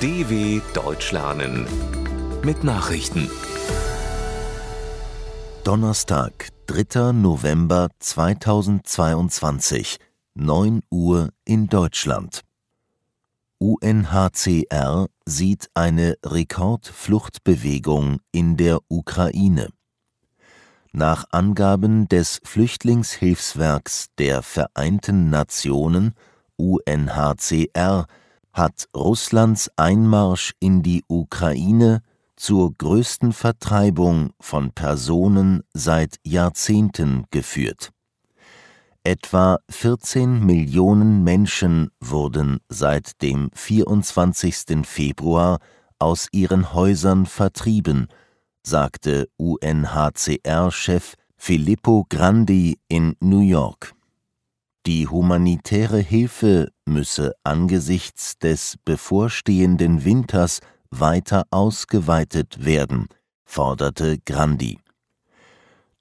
DW Deutsch lernen mit Nachrichten. Donnerstag, 3. November 2022, 9 Uhr in Deutschland. UNHCR sieht eine Rekordfluchtbewegung in der Ukraine. Nach Angaben des Flüchtlingshilfswerks der Vereinten Nationen UNHCR hat Russlands Einmarsch in die Ukraine zur größten Vertreibung von Personen seit Jahrzehnten geführt. Etwa 14 Millionen Menschen wurden seit dem 24. Februar aus ihren Häusern vertrieben, sagte UNHCR-Chef Filippo Grandi in New York. Die humanitäre Hilfe müsse angesichts des bevorstehenden Winters weiter ausgeweitet werden, forderte Grandi.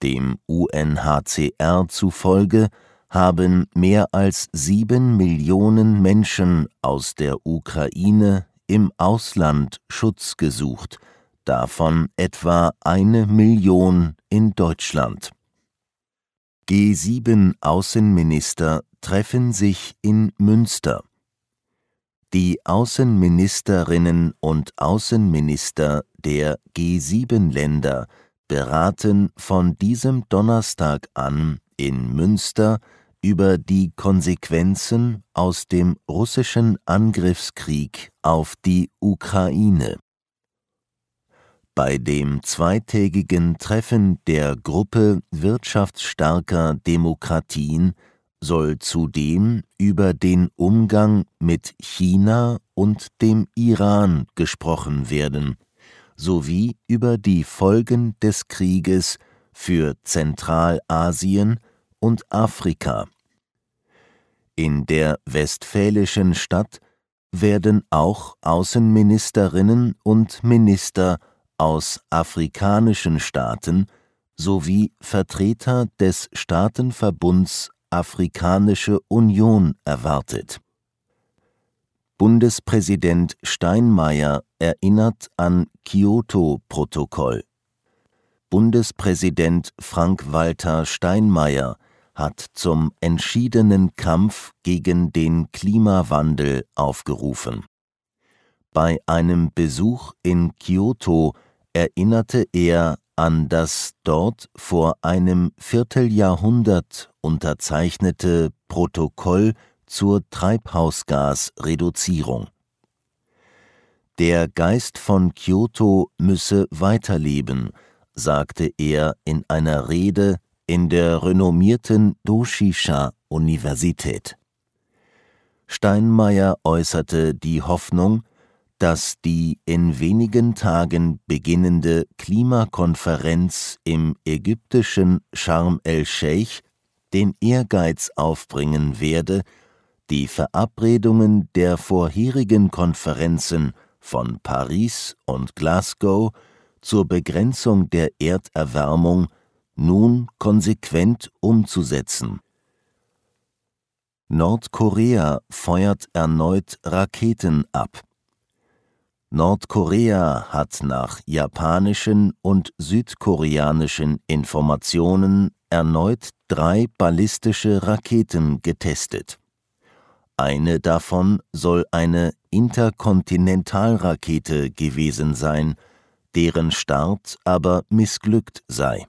Dem UNHCR zufolge haben mehr als sieben Millionen Menschen aus der Ukraine im Ausland Schutz gesucht, davon etwa eine Million in Deutschland. G7-Außenminister treffen sich in Münster. Die Außenministerinnen und Außenminister der G7-Länder beraten von diesem Donnerstag an in Münster über die Konsequenzen aus dem russischen Angriffskrieg auf die Ukraine. Bei dem zweitägigen Treffen der Gruppe wirtschaftsstarker Demokratien soll zudem über den Umgang mit China und dem Iran gesprochen werden, sowie über die Folgen des Krieges für Zentralasien und Afrika. In der westfälischen Stadt werden auch Außenministerinnen und Minister aus afrikanischen Staaten sowie Vertreter des Staatenverbunds Afrikanische Union erwartet. Bundespräsident Steinmeier erinnert an Kyoto-Protokoll. Bundespräsident Frank-Walter Steinmeier hat zum entschiedenen Kampf gegen den Klimawandel aufgerufen. Bei einem Besuch in Kyoto erinnerte er an das dort vor einem Vierteljahrhundert unterzeichnete Protokoll zur Treibhausgasreduzierung. Der Geist von Kyoto müsse weiterleben, sagte er in einer Rede in der renommierten Doshisha-Universität. Steinmeier äußerte die Hoffnung, dass die in wenigen Tagen beginnende Klimakonferenz im ägyptischen Sharm el-Sheikh den Ehrgeiz aufbringen werde, die Verabredungen der vorherigen Konferenzen von Paris und Glasgow zur Begrenzung der Erderwärmung nun konsequent umzusetzen. Nordkorea feuert erneut Raketen ab. Nordkorea hat nach japanischen und südkoreanischen Informationen erneut drei ballistische Raketen getestet. Eine davon soll eine Interkontinentalrakete gewesen sein, deren Start aber missglückt sei.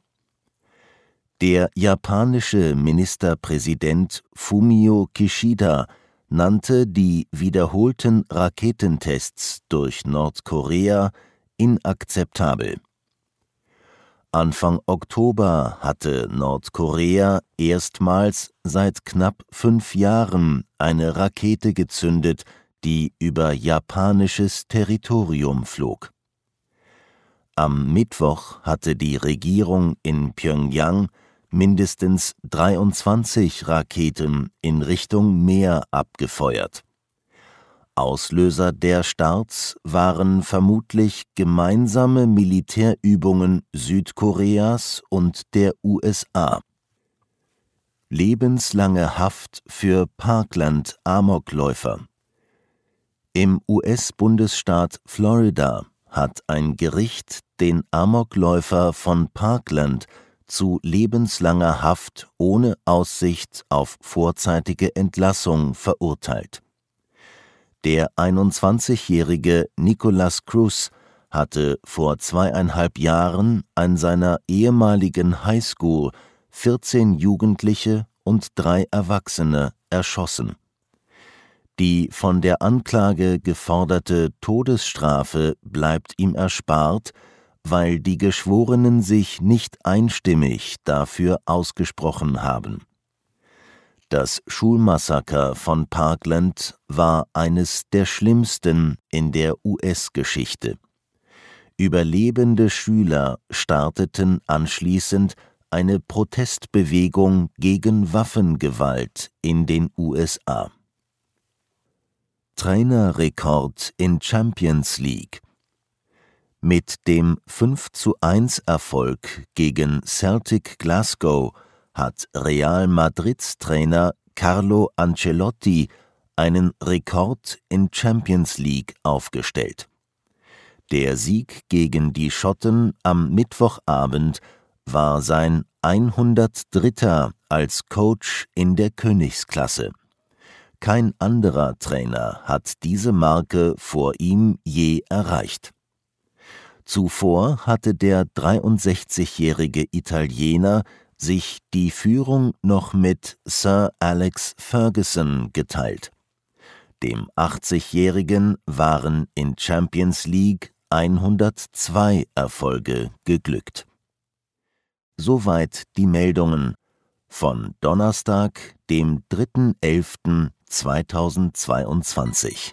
Der japanische Ministerpräsident Fumio Kishida nannte die wiederholten Raketentests durch Nordkorea inakzeptabel. Anfang Oktober hatte Nordkorea erstmals seit knapp fünf Jahren eine Rakete gezündet, die über japanisches Territorium flog. Am Mittwoch hatte die Regierung in Pjöngjang mindestens 23 Raketen in Richtung Meer abgefeuert. Auslöser der Starts waren vermutlich gemeinsame Militärübungen Südkoreas und der USA. Lebenslange Haft für Parkland-Amokläufer. Im US-Bundesstaat Florida hat ein Gericht den Amokläufer von Parkland zu lebenslanger Haft ohne Aussicht auf vorzeitige Entlassung verurteilt. Der 21-jährige Nicholas Cruz hatte vor zweieinhalb Jahren an seiner ehemaligen Highschool 14 Jugendliche und drei Erwachsene erschossen. Die von der Anklage geforderte Todesstrafe bleibt ihm erspart, weil die Geschworenen sich nicht einstimmig dafür ausgesprochen haben. Das Schulmassaker von Parkland war eines der schlimmsten in der US-Geschichte. Überlebende Schüler starteten anschließend eine Protestbewegung gegen Waffengewalt in den USA. Trainerrekord in Champions League mit dem 5:1 Erfolg gegen Celtic Glasgow hat Real Madrids Trainer Carlo Ancelotti einen Rekord in Champions League aufgestellt. Der Sieg gegen die Schotten am Mittwochabend war sein 103. als Coach in der Königsklasse. Kein anderer Trainer hat diese Marke vor ihm je erreicht. Zuvor hatte der 63-jährige Italiener sich die Führung noch mit Sir Alex Ferguson geteilt. Dem 80-jährigen waren in Champions League 102 Erfolge geglückt. Soweit die Meldungen von Donnerstag, dem 3.11.2022